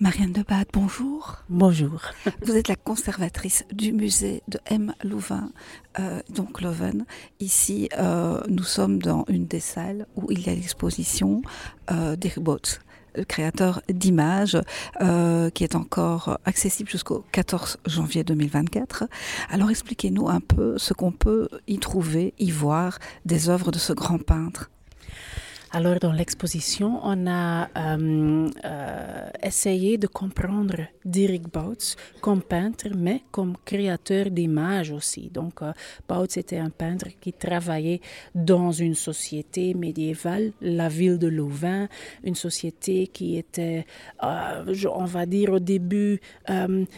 Marianne de Bade, bonjour. Bonjour. Vous êtes la conservatrice du musée de M. Louvain, euh, donc Loven. Ici, euh, nous sommes dans une des salles où il y a l'exposition euh, d'Eric le créateur d'images, euh, qui est encore accessible jusqu'au 14 janvier 2024. Alors expliquez-nous un peu ce qu'on peut y trouver, y voir des œuvres de ce grand peintre. Alors, dans l'exposition, on a euh, euh, essayé de comprendre Dirk Bouts comme peintre, mais comme créateur d'images aussi. Donc, euh, Bouts était un peintre qui travaillait dans une société médiévale, la ville de Louvain, une société qui était, on va dire, au début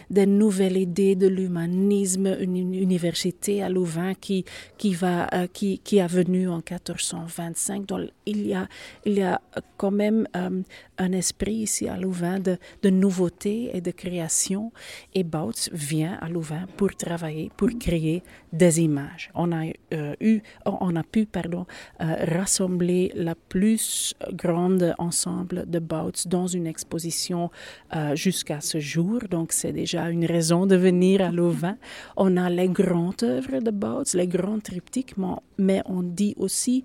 des nouvelles idées de l'humanisme, une université à Louvain qui, qui, va, qui, qui est venue en 1425. Donc, il y a il y a quand même euh, un esprit ici à Louvain de, nouveauté et de création. Et Bouts vient à Louvain pour travailler, pour créer des images. On a, euh, eu, on a pu pardon, euh, rassembler la plus grande ensemble de Bouts dans une exposition jusqu'à ce jour. Donc, c'est déjà une raison de venir à Louvain. On a les grandes œuvres de Bouts, les grands triptyques, mais on dit aussi,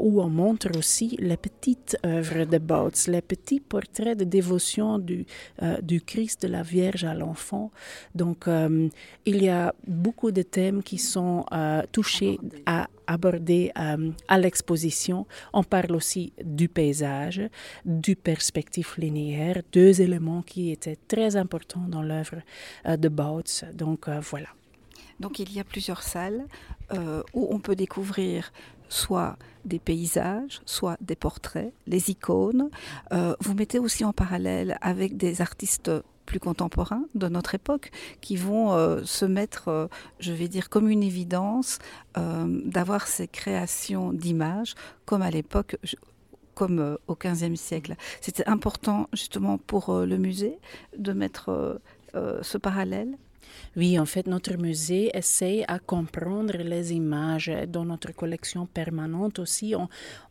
ou on montre aussi les petites œuvres de Bouts, les petits portraits de dévotion du, euh, du Christ, de la Vierge à l'enfant. Donc, euh, il y a beaucoup de thèmes qui sont euh, touchés à aborder à l'exposition. On parle aussi du paysage, du perspective linéaire, deux éléments qui étaient très importants dans l'œuvre de Bouts. Donc, voilà. Donc il y a plusieurs salles où on peut découvrir soit des paysages, soit des portraits, les icônes. Euh, vous mettez aussi en parallèle avec des artistes plus contemporains de notre époque qui vont euh, se mettre, euh, je vais dire, comme une évidence d'avoir ces créations d'images comme à l'époque comme au XVe siècle. C'était important justement pour le musée de mettre ce parallèle oui, en fait, notre musée essaie à comprendre les images. Dans notre collection permanente aussi, on,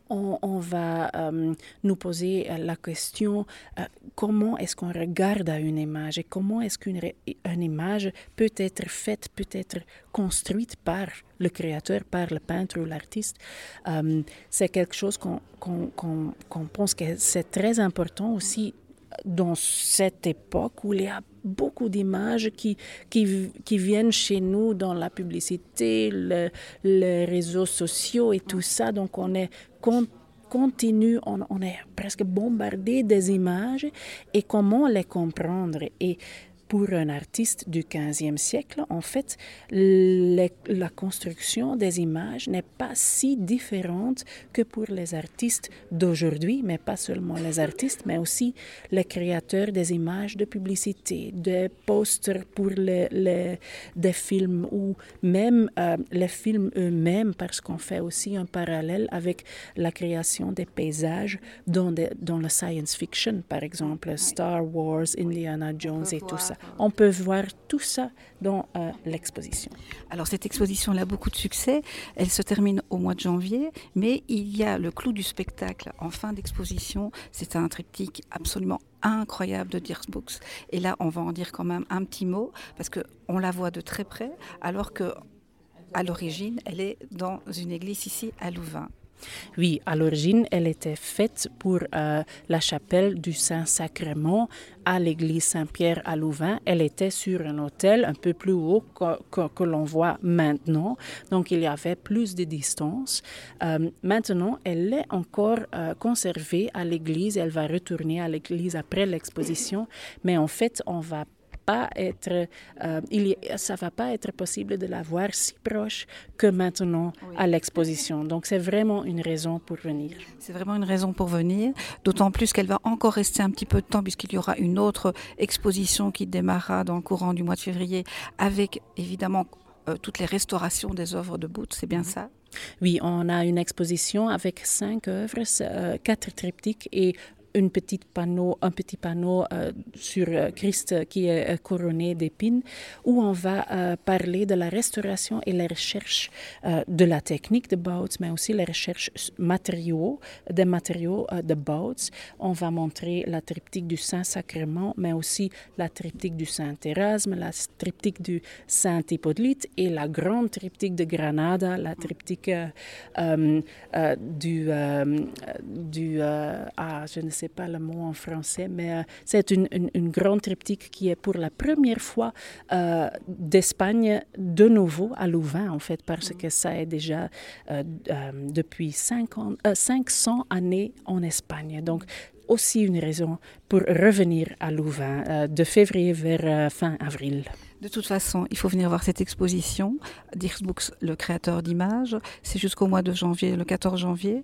on, va euh, nous poser la question euh, comment est-ce qu'on regarde à une image et comment est-ce qu'une image peut être faite, peut être construite par le créateur, par le peintre ou l'artiste? Euh, c'est quelque chose qu'on pense que c'est très important aussi dans cette époque où il y a beaucoup d'images qui, qui, qui, viennent chez nous dans la publicité, les réseaux sociaux et tout ça. Donc on est continue, on, on est presque bombardé des images et comment les comprendre. Et pour un artiste du 15e siècle, en fait, la construction des images n'est pas si différente que pour les artistes d'aujourd'hui, mais pas seulement les artistes, mais aussi les créateurs des images de publicité, des posters pour les, des films ou même euh, les films eux-mêmes, parce qu'on fait aussi un parallèle avec la création des paysages dans, dans la science fiction, par exemple Star Wars, Indiana Jones et tout ça. On peut voir tout ça dans euh, l'exposition. Alors cette exposition a beaucoup de succès. Elle se termine au mois de janvier, mais il y a le clou du spectacle en fin d'exposition. C'est un triptyque absolument incroyable de Dirks Books. Et là, on va en dire quand même un petit mot parce que on la voit de très près, alors que à l'origine, elle est dans une église ici à Louvain. Oui, à l'origine, elle était faite pour euh, la chapelle du Saint-Sacrement à l'église Saint-Pierre à Louvain. Elle était sur un hôtel un peu plus haut que, l'on voit maintenant, donc il y avait plus de distance. Euh, maintenant, elle est encore euh, conservée à l'église. Elle va retourner à l'église après l'exposition, mais en fait, on va pas être, euh, il, ça va pas être possible de la voir si proche que maintenant à l'exposition. Donc c'est vraiment une raison pour venir. C'est vraiment une raison pour venir, d'autant plus qu'elle va encore rester un petit peu de temps puisqu'il y aura une autre exposition qui démarrera dans le courant du mois de février avec évidemment euh, toutes les restaurations des œuvres de Booth, c'est bien mhm. ça? Oui, on a une exposition avec cinq œuvres, euh, quatre triptyques et une petite panneau, un petit panneau sur Christ qui est couronné d'épines, où on va parler de la restauration et la recherche de la technique de Bouts, mais aussi la recherche matériaux, des matériaux de Bouts. On va montrer la triptyque du Saint-Sacrement, mais aussi la triptyque du Saint-Érasme, la triptyque du Saint-Hippolyte et la grande triptyque de Granada, la triptyque euh, euh, euh, du, du ah, je ne sais pas le mot en français, mais c'est une, une, grande triptyque qui est pour la première fois d'Espagne de nouveau à Louvain, en fait, parce que ça est déjà depuis 50, 500 années en Espagne. Donc, aussi une raison pour revenir à Louvain de février vers fin avril. De toute façon, il faut venir voir cette exposition. Books, le créateur d'images, c'est jusqu'au mois de janvier, le 14 janvier.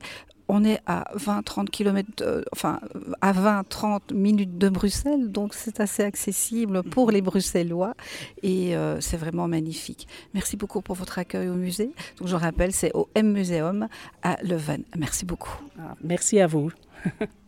On est à 20-30 km, enfin à 20-30 minutes de Bruxelles, donc c'est assez accessible pour les Bruxellois et euh, c'est vraiment magnifique. Merci beaucoup pour votre accueil au musée. Donc je rappelle, c'est au M Museum à Leuven. Merci beaucoup. Ah, merci à vous.